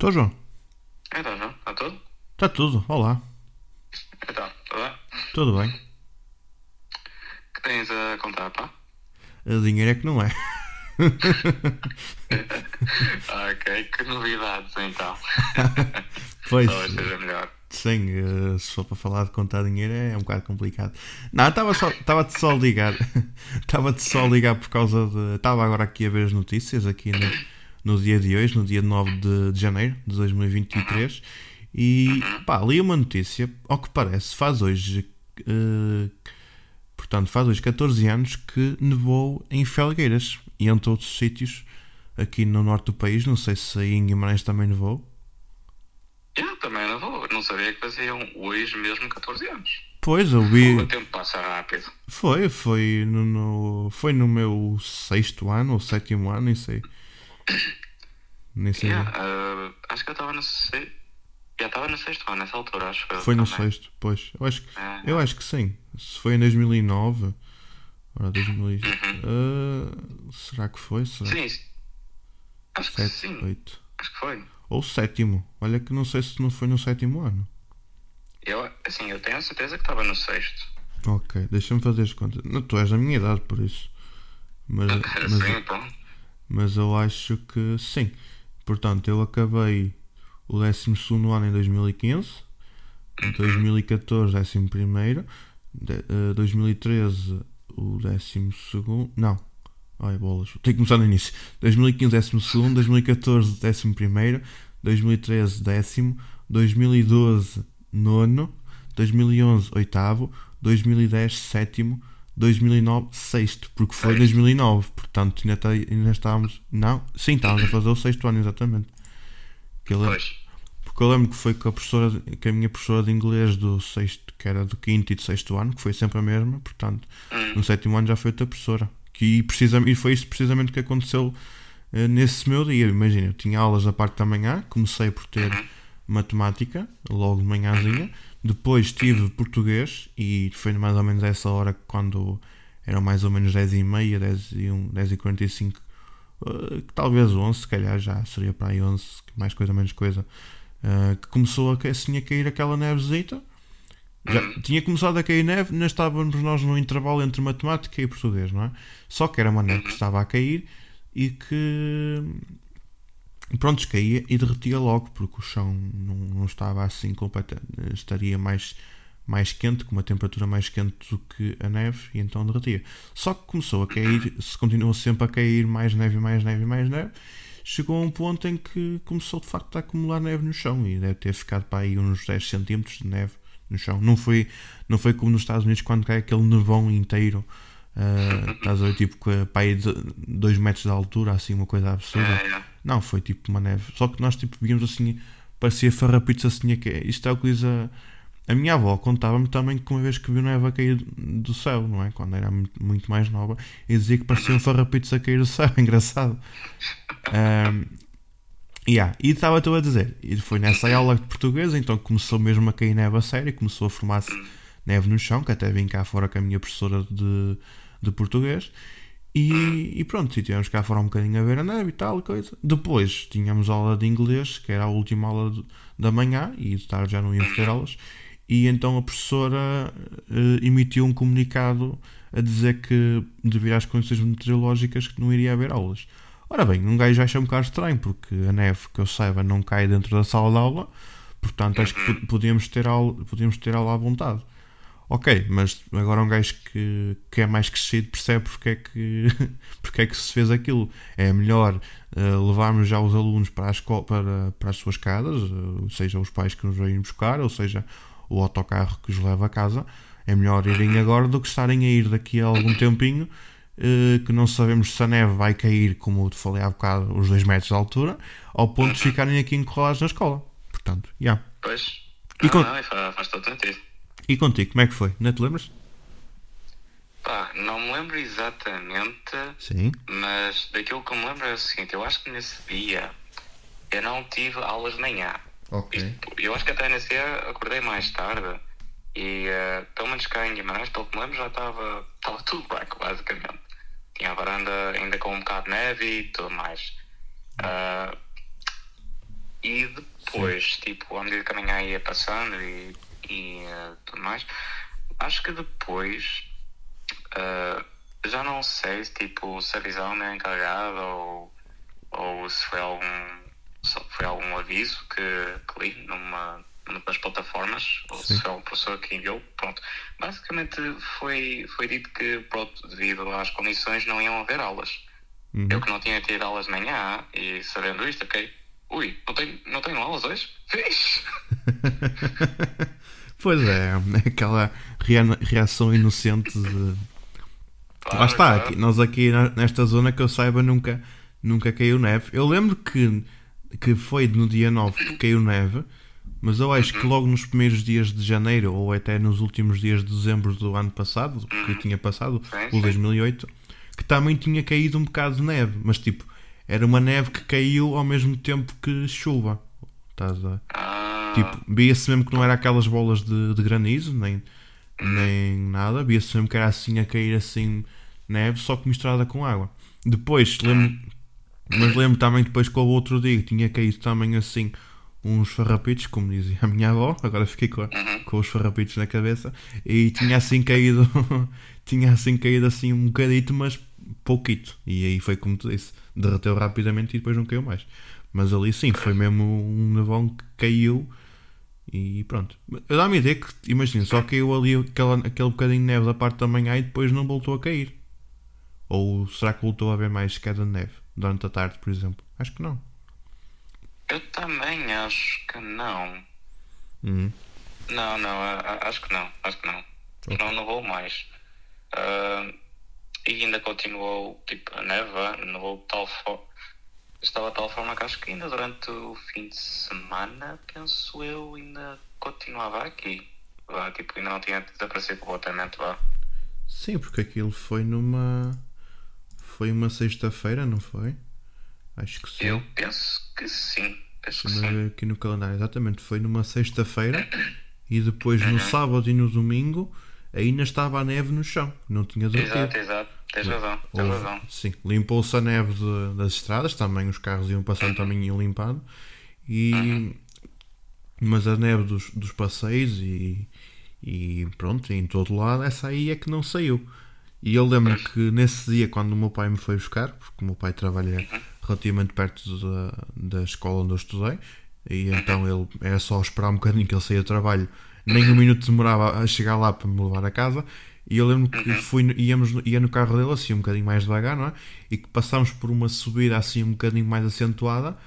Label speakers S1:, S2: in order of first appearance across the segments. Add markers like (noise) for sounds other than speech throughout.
S1: Estou, João?
S2: Então, João, está tudo?
S1: Está tudo. Olá.
S2: Então, tudo bem?
S1: Tudo bem?
S2: O que tens a contar, pá?
S1: A dinheiro é que não é. (laughs)
S2: Ok, que novidades então. (laughs)
S1: Pois,
S2: Talvez seja melhor.
S1: sim, eh, se for para falar de contar dinheiro é um bocado complicado. Não, estava só, estava-te só a ligar. (laughs) Estava-te só a ligar por causa de. Estava agora aqui a ver as notícias, aqui no, no dia de hoje, no dia 9 de, de janeiro de 2023. E pá, li uma notícia, ao que parece, faz hoje. eh, portanto, faz hoje 14 anos que nevou em Felgueiras e entre outros sítios aqui no norte do país. Não sei se aí em Guimarães também nevou.
S2: Eu também não vou, não sabia que faziam hoje mesmo 14 anos.
S1: Pois, eu vi.
S2: O tempo passa rápido.
S1: Foi, foi no, no- foi no meu sexto ano ou sétimo ano, nem sei. Nem sei.
S2: Yeah, ah, acho que eu estava no sexto. Já estava no sexto ano nessa altura, acho que
S1: Foi no
S2: também.
S1: sexto, pois. Eu acho, que-
S2: É.
S1: eu acho que sim. Se foi em 2009. Ora, 2000, e- Ah, será que foi? Será?
S2: Sim, acho que
S1: Sete,
S2: sim,
S1: oito.
S2: acho que foi.
S1: Ou sétimo. Olha que não sei se não foi no sétimo ano.
S2: Eu, assim, eu tenho a certeza que estava no sexto.
S1: Ok, deixa-me fazer as contas. Não, tu és da minha idade, por isso. Mas, (laughs) mas,
S2: Sim, pronto.
S1: Mas eu acho que sim. Portanto, eu acabei o 12 ano em 2015, em 2014, 11, de, eh, 2013, o 12. Não, ai bolas, tenho que começar no início. 2015, 12, 2014, 11, 2013, décimo, 2012, nono, 2011, oitavo, 2010, sétimo. 2009, sexto, porque foi
S2: Sexto.
S1: 2009, portanto ainda, tá- ainda estávamos. Não, sim, estávamos a fazer o sexto ano, exatamente. Que eu lembro- porque eu lembro que foi com a professora, que a minha professora de inglês do sexto, que era do quinto e do sexto ano, que foi sempre a mesma, portanto,
S2: Hum.
S1: no sétimo ano já foi outra professora. Que, precisamente, e foi isto precisamente que aconteceu eh, nesse meu dia. Imagina, eu tinha aulas da parte da manhã, comecei por ter matemática, logo de manhãzinha, depois tive português, e foi mais ou menos essa hora quando eram mais ou menos 10 e meia, 10 e, 1, 10 e 45, eh, talvez 11, se calhar já seria para aí 11, mais coisa menos coisa, eh, que começou a, assim a cair aquela nevezita. Já tinha começado a cair neve, ainda estávamos nós no intervalo entre matemática e português, não é? Só que era uma neve que estava a cair e que pronto, caía e derretia logo, porque o chão não, não estava assim completo, estaria mais, mais quente, com uma temperatura mais quente do que a neve, e então derretia. Só que começou a cair, se continuou sempre a cair mais neve, mais neve, mais neve, chegou a um ponto em que começou de facto a acumular neve no chão e deve ter ficado para aí uns 10 centímetros de neve no chão. Não foi, não foi como nos Estados Unidos quando cai aquele nevão inteiro. Ah, estás a ver, tipo, com aí 2 metros de altura, assim, uma coisa absurda.
S2: É, é.
S1: Não, foi tipo uma neve. Só que nós tipo víamos assim, parecia farrapitos assim. Que é- isto é o que diz a, a minha avó. Contava-me também que uma vez que viu neve a cair do céu, não é? Quando era muito, muito mais nova, e dizia que pareciam farrapitos a cair do céu. (laughs) Engraçado. Ahm, yeah, E estava tu a dizer, e foi nessa aula de português, então começou mesmo a cair neve a sério, começou a formar-se neve no chão, que até vim cá fora com a minha professora de, de português. E, e pronto, e tivemos cá fora um bocadinho a ver a neve e tal, e coisa. Depois tínhamos aula de inglês, que era a última aula de- da manhã, e de tarde já não íamos ter aulas. E então a professora eh, emitiu um comunicado a dizer que, devido às condições meteorológicas, que não iria haver aulas. Ora bem, um gajo acha um bocado estranho, porque a neve, que eu saiba, não cai dentro da sala de aula, portanto acho que po- podíamos ter aula, podíamos ter aula à vontade. Ok, mas agora um gajo que, que é mais crescido percebe porque é que, (laughs) porque é que se fez aquilo. É melhor eh, levarmos já os alunos para, a escola, para, para as suas casas, eh, seja os pais que nos vêm buscar, ou seja o autocarro que os leva a casa. É melhor irem agora do que estarem a ir daqui a algum tempinho, eh, que não sabemos se a neve vai cair, como eu te falei há bocado, os 2 metros de altura, ao ponto de ficarem aqui enrolados na escola. Portanto, já.
S2: Pois.
S1: E
S2: Ah,
S1: com-
S2: não, faz, faz todo sentido.
S1: E contigo, como é que foi? Não te lembras?
S2: Pá, não me lembro exatamente,
S1: Sim.
S2: mas daquilo que me lembro é o seguinte, eu acho que nesse dia eu não tive aulas de manhã.
S1: Ok.
S2: Isto- eu acho que até nesse dia acordei mais tarde e eh, pelo menos cá em Guimarães, pelo que me lembro, já estava estava (laughs) tudo branco, basicamente. Tinha a varanda ainda com um bocado de neve e tudo mais. Ah, E depois, tipo, à medida que a manhã ia passando e, e uh, tudo mais, acho que depois uh, já não sei se tipo se a visão é encarregada ou, ou se foi algum foi algum aviso que, que li numa, numa das plataformas ou
S1: Sim.
S2: se foi algum professor que enviou. Pronto. Basicamente foi, foi dito que pronto, devido às condições não iam haver aulas.
S1: Uhum.
S2: Eu que não tinha tido aulas de manhã e sabendo isto, ok. Ui, não tenho, não tenho aulas hoje? Fixe! (laughs)
S1: pois é, é (laughs) aquela rea- reação inocente de. Lá está, aqui, nós aqui nesta zona que eu saiba nunca, nunca caiu neve. Eu lembro que, que foi no dia 9 que caiu neve, mas eu acho que logo nos primeiros dias de janeiro ou até nos últimos dias de dezembro do ano passado, que tinha passado,
S2: Sim,
S1: o
S2: sim.
S1: 2008, que também tinha caído um bocado de neve, mas tipo, era uma neve que caiu ao mesmo tempo que chuva. Estás a. Tipo, via-se mesmo que não era aquelas bolas de, de granizo, nem, nem nada. Via-se mesmo que era assim a cair assim neve, só que misturada com água. Depois, lembro, mas lembro também depois que o outro dia que tinha caído também assim uns farrapitos, como dizia a minha avó, agora fiquei com, a- com os farrapitos na cabeça, e tinha assim caído, (laughs) tinha assim caído assim um bocadito, mas pouquito. E aí foi como tu disse, derreteu rapidamente e depois não caiu mais. Mas ali sim, foi mesmo um nevão que caiu e pronto. Eu dá-me a ideia que, imagina, só caiu ali aquela, aquele bocadinho de neve da parte da manhã e depois não voltou a cair. Ou será que voltou a haver mais queda de neve durante a tarde, por exemplo? Acho que não.
S2: eu também acho que não.
S1: Uhum.
S2: Não, não, acho que não, acho que não. Não, não vou mais. Ah, e ainda continuou, tipo, a neva, nevou de tal forma. Estava de tal forma que acho que ainda durante o fim de semana, penso eu, ainda continuava aqui. Tipo, ainda não tinha desaparecido completamente, vá.
S1: Sim, porque aquilo foi numa. Foi uma sexta-feira, não foi? Acho que sim.
S2: Eu penso que sim. Penso que sim.
S1: aqui no calendário. Exatamente, foi numa sexta-feira e depois no sábado e no domingo ainda estava a neve no chão. Não tinha derretido.
S2: Exato, exato. Tens razão, tens razão.
S1: Sim, limpou-se a neve de- das estradas, também os carros iam passando, também iam limpando. E, Mas a neve dos, dos passeios e, e pronto, em todo lado, essa aí é que não saiu. E eu lembro que nesse dia, quando o meu pai me foi buscar, porque o meu pai trabalha relativamente perto da, da escola onde eu estudei, e então ele era só esperar um bocadinho que ele saía do trabalho, nem um minuto demorava a chegar lá para me levar a casa. E eu lembro que fui, no- íamos, no- ia no carro dele assim um bocadinho mais devagar, não é? E que passámos por uma subida assim um bocadinho mais acentuada.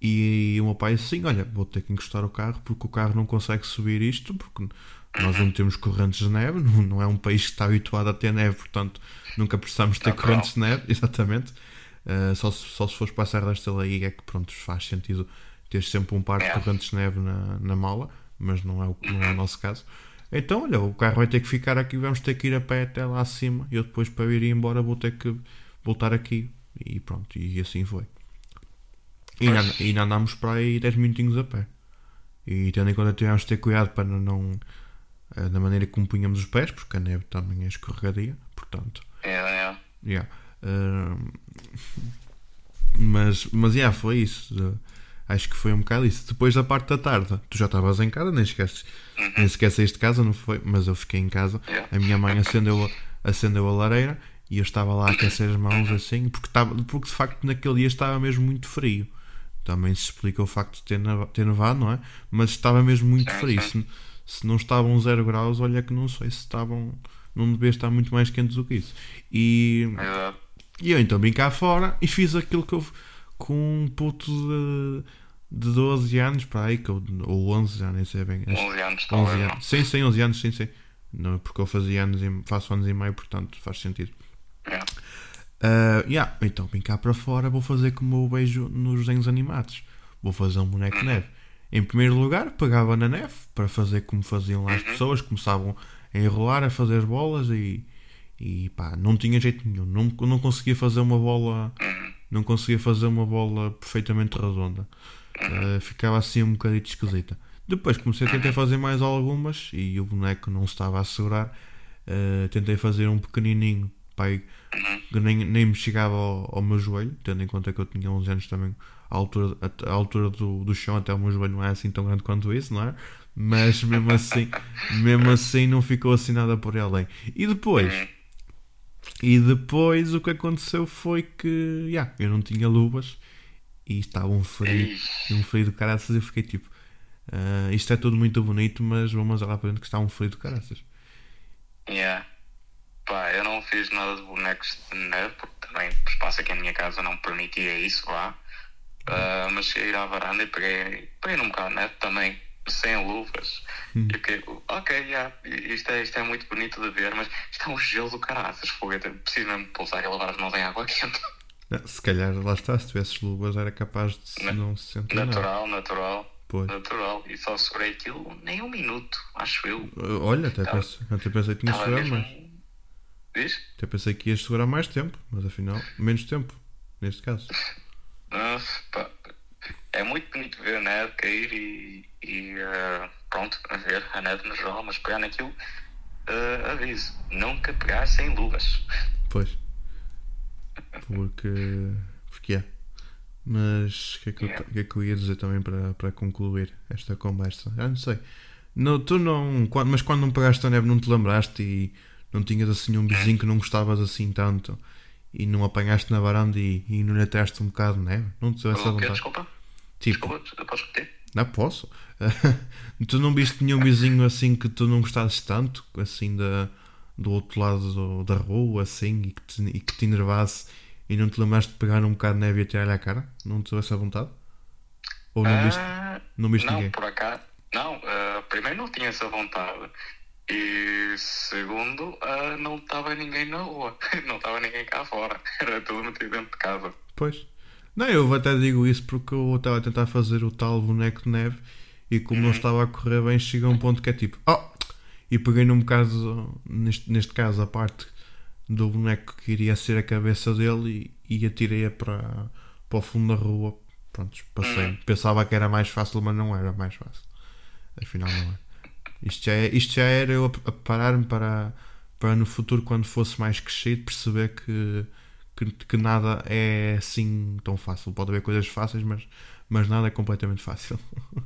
S1: E o meu pai assim: Olha, vou ter que encostar o carro porque o carro não consegue subir isto, porque nós não temos correntes de neve, (laughs) não, não é um país que está habituado a ter neve, portanto nunca precisamos ter
S2: Natural.
S1: correntes de neve, (laughs) exatamente. Uh, só, se, só se fores para a Serra da é que pronto, faz sentido ter sempre um par de
S2: É.
S1: correntes de neve na, na mala, mas não é, o, não é o nosso caso. Então, olha, o carro vai ter que ficar aqui, vamos ter que ir a pé até lá acima. Eu depois, para ir embora, vou ter que voltar aqui. E pronto, e assim foi. E ainda, andámos para aí 10 minutinhos a pé. E tendo em conta tivemos de ter cuidado para não, eh, da maneira como punhamos os pés, porque a neve também é escorregadia, portanto.
S2: É, é.
S1: Yeah. Ahm, mas, mas yeah, foi isso. Acho que foi um bocado isso. Depois da parte da tarde, tu já estavas em casa, nem esqueces, nem sequer saíste de casa, não foi? Mas eu fiquei em casa.
S2: Yeah.
S1: A minha mãe acendeu, a- acendeu a lareira e eu estava lá a aquecer as mãos assim, porque, estava, porque de facto naquele dia estava mesmo muito frio. Também se explica o facto de ter, neva- ter nevado, não é? Mas estava mesmo muito frio. Se, se não estavam 0 graus, olha que não sei se estavam. Não devia estar muito mais quentes do que isso. E,
S2: Exato.
S1: e eu então vim cá fora e fiz aquilo que eu com um puto de, de 12 anos para aí, que eu, ou 11, já nem sei bem. acho-
S2: 11 anos,
S1: 11
S2: talvez. não.
S1: anos. Sim, sim, 11 anos, sim, sim. Não, porque eu fazia anos e faço anos e meio, portanto faz sentido.
S2: É.
S1: Ah, yeah, então vim cá para fora, vou fazer como eu vejo nos desenhos animados. Vou fazer um boneco de neve. Em primeiro lugar, pegava na neve para fazer como faziam lá as pessoas, começavam a enrolar, a fazer bolas e, e pá, não tinha jeito nenhum. Não, não conseguia fazer uma bola, não conseguia fazer uma bola perfeitamente redonda. Ah, ficava assim um bocadinho esquisita. Depois comecei a tentar fazer mais algumas e o boneco não estava a segurar. Uh, tentei fazer um pequenininho pai
S2: Uhum.
S1: que nem, nem me chegava ao, ao meu joelho, tendo em conta que eu tinha 11 anos também, a altura, a, a altura do, do chão até o meu joelho não é assim tão grande quanto isso, não é? Mas mesmo assim, (laughs) mesmo assim não ficou assim nada por além. E depois,
S2: Uhum.
S1: e depois o que aconteceu foi que, yeah, eu não tinha luvas e estava um frio, um frio do caraças eu fiquei tipo, "Ah, isto é tudo muito bonito, mas vamos lá para dentro que está um frio do caraças.
S2: Yeah. Pá, eu não fiz nada de bonecos de neve, porque também o espaço aqui na minha casa não permitia isso lá. Ah, mas cheguei à varanda e peguei, peguei num bocado de neve também, sem luvas. E fiquei, ok, yeah, isto, é, isto é muito bonito de ver, mas isto é um gelo do caraças, fogo. Eu preciso mesmo pousar e lavar as mãos em água (laughs) quente.
S1: Ah, Se calhar, lá está, se tivesses luvas era capaz de se
S2: Na-
S1: não se sentir nada.
S2: Natural, natural,
S1: Pois.
S2: natural. E só segurei aquilo nem um minuto, acho eu.
S1: Uh, Olha, até,
S2: Tá.
S1: pensei, até pensei que tinha segurar
S2: mesmo.
S1: mais.
S2: Diz?
S1: Até pensei que ias segurar mais tempo, mas afinal, menos tempo, neste caso.
S2: Ah, pá, é muito bonito ver a neve cair e, e ah, pronto, a ver a neve no geral, mas pegar naquilo, ah, aviso, nunca pegar sem luvas.
S1: Pois. Porque. Porque é. Mas o que, é que, eu,
S2: Yeah.
S1: o que é que eu ia dizer também para, para concluir esta conversa? Já não sei. Não, tu não. Quando, mas quando não pegaste a neve não te lembraste e não tinhas assim um vizinho que não gostavas assim tanto e não apanhaste na varanda e, e não lhe ateste um bocado de neve? Não te deu essa vontade?
S2: Desculpa?
S1: Tipo,
S2: Desculpa, podes repetir?
S1: Não posso. (laughs) tu não viste nenhum vizinho assim que tu não gostasses tanto, assim da, do outro lado do- da rua, assim, e que, te, e que te enervasse e não te lembraste de pegar um bocado de neve e atirar-lhe à cara? Não te deu essa vontade? Ou não viste,
S2: Ah,
S1: não viste
S2: não,
S1: ninguém?
S2: por acaso, não, ah, primeiro não tinha essa vontade. E segundo, ah, não estava ninguém na rua, (laughs) não estava ninguém cá fora, (laughs) era tudo metido dentro de casa.
S1: Pois. Não, eu até digo isso porque eu estava a tentar fazer o tal boneco de neve e como não estava a correr bem, chega a um ponto que é tipo, oh! E peguei num bocado, neste, neste caso, a parte do boneco que iria ser a cabeça dele e, e atirei-a para, para o fundo da rua. Pronto, passei. Pensava que era mais fácil, mas não era mais fácil. Afinal, não é. Isto já, é, isto já era eu a, a parar-me para, para no futuro, quando fosse mais crescido, perceber que, que, que nada é assim tão fácil. Pode haver coisas fáceis, mas, mas nada é completamente fácil. (laughs)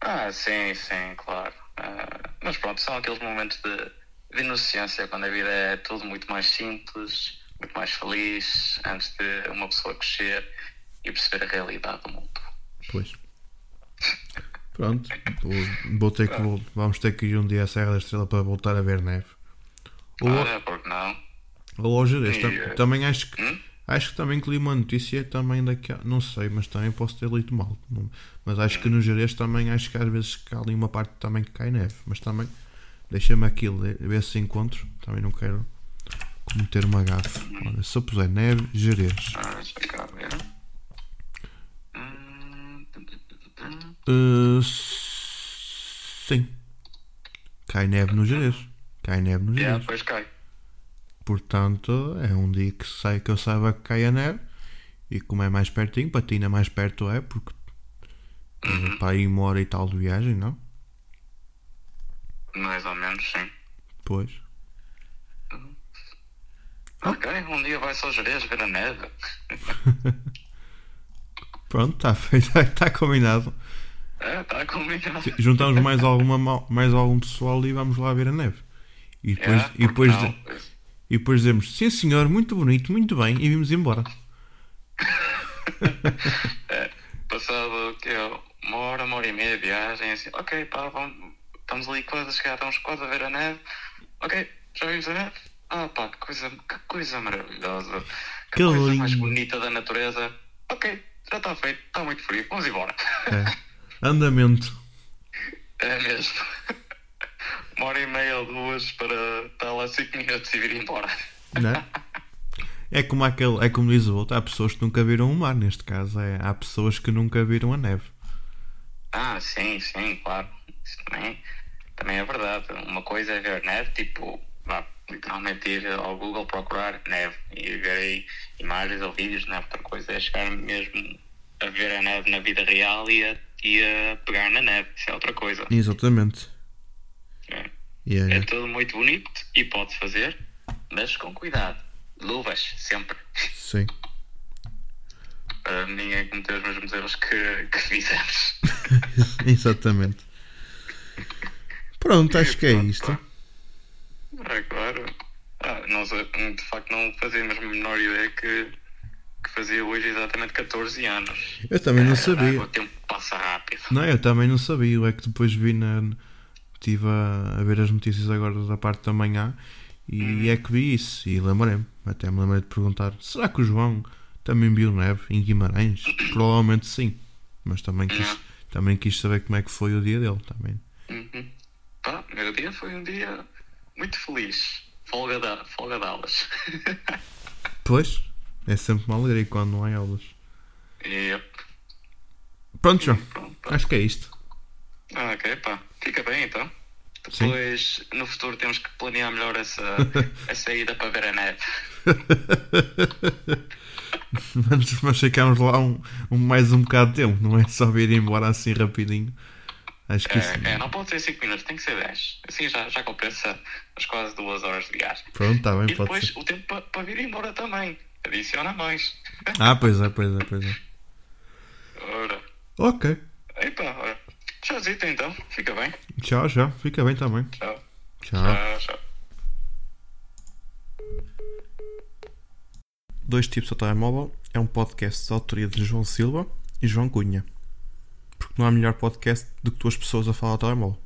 S2: Ah, sim, sim, claro. Ah, mas pronto, são aqueles momentos de, de inocência, quando a vida é tudo muito mais simples, muito mais feliz, antes de uma pessoa crescer e perceber a realidade do mundo.
S1: Pois. Pronto, vou, vou ter que, vamos ter que ir um dia à Serra da Estrela para voltar a ver neve. Ou,
S2: Olha, porque não?
S1: ou ao Jerez. Tam-
S2: E, eh,
S1: também acho que
S2: hum?
S1: Acho que também que li uma notícia também daqui não sei, mas também posso ter lido mal. Não- mas acho que no Jerez também acho que às vezes que há ali uma parte também que cai neve. Mas também deixa-me aqui ler, ver se encontro. Também não quero cometer uma gafe. Olha, se eu puser neve, Jerez. Uh, sim. Cai neve no Jerez. Cai neve no
S2: yeah,
S1: Jerez.
S2: depois cai.
S1: Portanto, é um dia que sai que eu saiba que cai a neve. E como é mais pertinho, para ti ainda mais perto é, porque é para aí uma hora e tal de viagem, não?
S2: Mais ou menos, sim.
S1: Pois.
S2: Ok, um dia vai só Jerez ver a neve. (laughs)
S1: Pronto, está feito, está (laughs) combinado.
S2: É, está combinado.
S1: Juntamos mais, alguma, mais algum pessoal e vamos lá ver a neve. E depois,
S2: É,
S1: e depois,
S2: não?
S1: E depois dizemos, sim senhor, muito bonito, muito bem, e vimos embora. (laughs)
S2: Passado que uma hora, uma hora e meia de viagem, assim, ok, pá, vamos, estamos ali quase a chegar, estamos quase a ver a neve. Ok, já vimos a neve? Ah, pá, que coisa, que coisa maravilhosa. Que,
S1: Que
S2: coisa mais
S1: lindo.
S2: bonita da natureza. Ok, já está feito, está muito frio, vamos embora.
S1: É. Andamento. (laughs)
S2: É mesmo. Uma hora e meia ou duas para estar lá cinco minutos e vir embora.
S1: Não é? É como aquele, é como diz o outro, há pessoas que nunca viram o mar, neste caso, é, há pessoas que nunca viram a neve.
S2: Ah, sim, sim, claro. Isso também, também é verdade. Uma coisa é ver neve, tipo, vá, literalmente ir ao Google procurar neve e ver aí imagens ou vídeos de neve. Outra coisa é chegar mesmo a ver a neve na vida real e a, e a pegar na neve. Isso é outra coisa.
S1: Exatamente.
S2: É,
S1: E é-
S2: tudo muito bonito e pode fazer, mas com cuidado. Luvas, sempre.
S1: Sim.
S2: Para ninguém cometer os mesmos erros que, que fizemos. (laughs)
S1: Exatamente. Pronto, acho que é isto.
S2: É claro. Ah, nós, de facto, não fazíamos a menor ideia que, que fazia hoje exatamente 14 anos.
S1: Eu também não
S2: Ah,
S1: sabia.
S2: O tempo passa rápido.
S1: Não, eu também não sabia. É que depois vi na. Estive a, a ver as notícias agora da parte da manhã e é que vi isso. E lembrei-me. Até me lembrei de perguntar: será que o João também viu neve em Guimarães? Provavelmente sim. Mas também quis, também quis saber como é que foi o dia dele também.
S2: Uhum. Pá, meu dia foi um dia muito feliz. Folga, da, folga de aulas. (laughs)
S1: Pois, é sempre uma alegria quando não há aulas.
S2: yep.
S1: Pronto, João.
S2: Pronto, pá.
S1: Acho que é isto.
S2: Ah, ok, pá. Fica bem então.
S1: Sim.
S2: Depois, no futuro, temos que planear melhor essa, (laughs) essa ida para ver a neve. (laughs)
S1: Mas, mas ficamos lá um, um- mais um bocado de tempo, não é só vir embora assim rapidinho. Acho que isso.
S2: É, é, não pode ser 5 minutos, tem que ser 10. Assim já, já compensa as quase 2 horas de viagem.
S1: Pronto, está bem,
S2: E
S1: pode
S2: depois
S1: ser.
S2: o tempo para, para vir embora também. Adiciona mais.
S1: Ah, pois é, pois é, pois é.
S2: Ora.
S1: Ok.
S2: Epa, ora. Tchauzito então. Fica bem.
S1: Tchau, tchau. Fica bem também.
S2: Tchau.
S1: Tchau.
S2: Tchau, tchau.
S1: Dois Tipos ao Telemóvel é um podcast de autoria de João Silva e João Cunha. Porque não há melhor podcast do que duas pessoas a falar ao telemóvel.